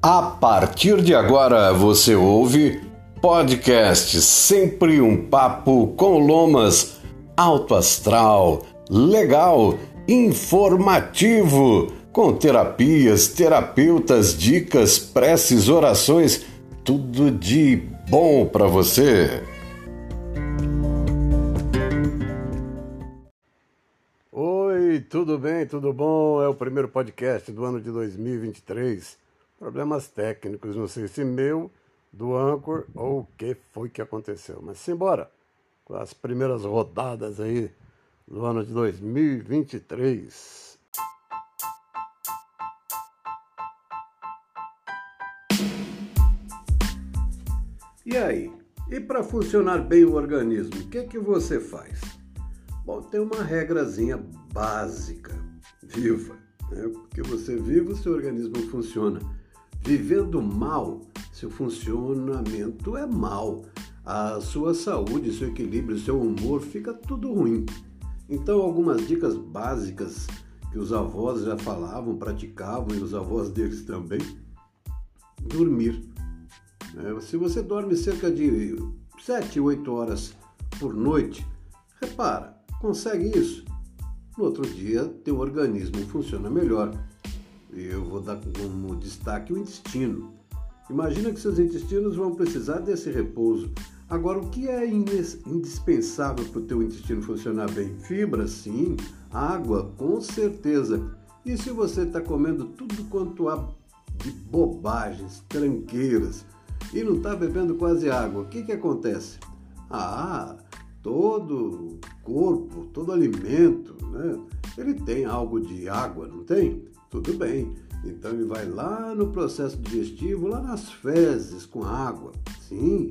A partir de agora você ouve podcast Sempre um Papo com Lomas, alto astral, legal, informativo, com terapias, terapeutas, dicas, preces, orações, tudo de bom para você. Oi, tudo bem? Tudo bom? É o primeiro podcast do ano de 2023 problemas técnicos, não sei se meu, do Anchor ou o que foi que aconteceu. Mas simbora, com as primeiras rodadas aí do ano de 2023. E aí? E para funcionar bem o organismo, o que, que você faz? Bom, tem uma regrazinha básica, viva. Né? Porque você vive, o seu organismo funciona. Vivendo mal, seu funcionamento é mal. A sua saúde, seu equilíbrio, seu humor fica tudo ruim. Então, algumas dicas básicas que os avós já falavam, praticavam e os avós deles também. Dormir. É, se você dorme cerca de 7, 8 horas por noite, repara, consegue isso? No outro dia, teu organismo funciona melhor eu vou dar como destaque o intestino. Imagina que seus intestinos vão precisar desse repouso. Agora, o que é indispensável para o teu intestino funcionar bem? Fibra, sim. Água, com certeza. E se você está comendo tudo quanto há de bobagens, tranqueiras, e não está bebendo quase água, o que, que acontece? Ah, todo corpo, todo alimento, né? Ele tem algo de água, não tem? Tudo bem. Então ele vai lá no processo digestivo, lá nas fezes com água. Sim.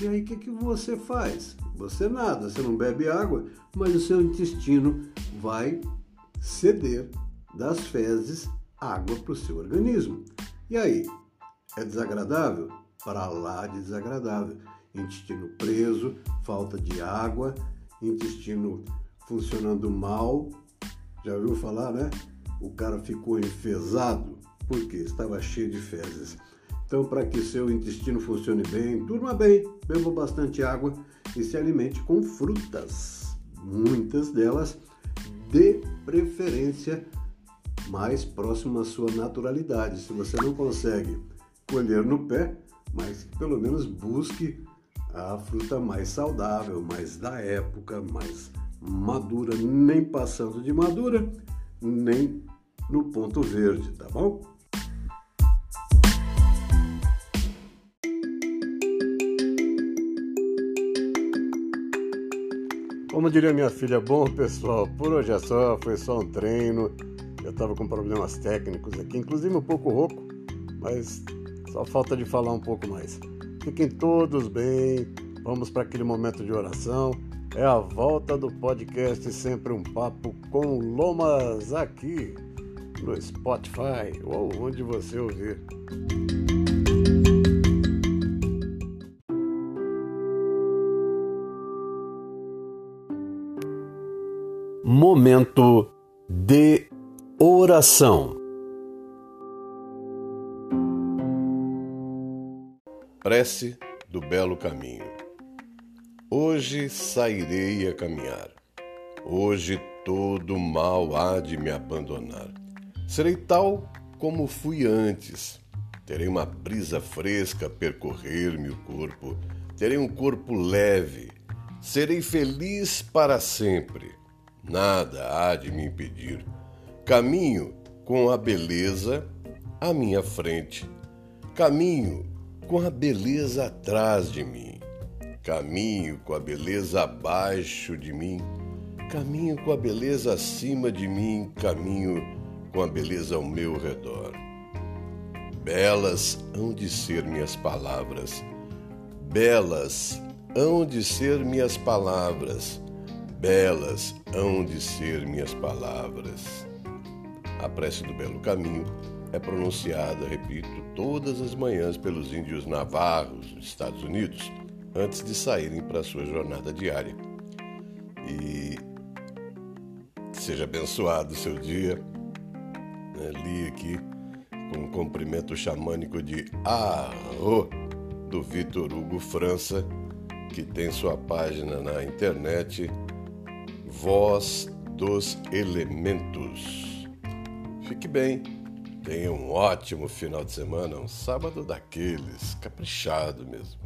E aí o que, que você faz? Você nada, você não bebe água, mas o seu intestino vai ceder das fezes água para o seu organismo. E aí? É desagradável? Para lá de desagradável. Intestino preso, falta de água, intestino funcionando mal. Já ouviu falar, né? O cara ficou enfesado porque estava cheio de fezes. Então, para que seu intestino funcione bem, durma bem, beba bastante água e se alimente com frutas, muitas delas de preferência mais próximo à sua naturalidade. Se você não consegue colher no pé, mas pelo menos busque a fruta mais saudável, mais da época, mais madura, nem passando de madura, nem no ponto verde, tá bom? Como diria minha filha, bom pessoal, por hoje é só, foi só um treino. Eu estava com problemas técnicos aqui, inclusive um pouco rouco, mas só falta de falar um pouco mais. Fiquem todos bem, vamos para aquele momento de oração. É a volta do podcast Sempre um Papo com Lomas aqui no Spotify ou onde você ouvir. Momento de oração. Prece do belo caminho. Hoje sairei a caminhar. Hoje todo mal há de me abandonar. Serei tal como fui antes. Terei uma brisa fresca percorrer-me o corpo. Terei um corpo leve. Serei feliz para sempre. Nada há de me impedir. Caminho com a beleza à minha frente. Caminho com a beleza atrás de mim. Caminho com a beleza abaixo de mim. Caminho com a beleza acima de mim. Caminho com a beleza ao meu redor. Belas hão de ser minhas palavras, belas hão de ser minhas palavras, belas hão de ser minhas palavras. A prece do Belo Caminho é pronunciada, repito, todas as manhãs pelos índios navarros dos Estados Unidos, antes de saírem para a sua jornada diária. E seja abençoado o seu dia né, li aqui com o cumprimento xamânico de Arro do Vitor Hugo França, que tem sua página na internet Voz dos Elementos. Fique bem, tenha um ótimo final de semana, um sábado daqueles, caprichado mesmo.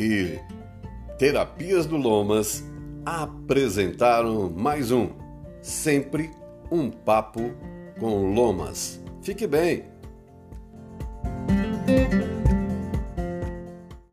e Terapias do Lomas apresentaram mais um Sempre um Papo com Lomas. Fique bem!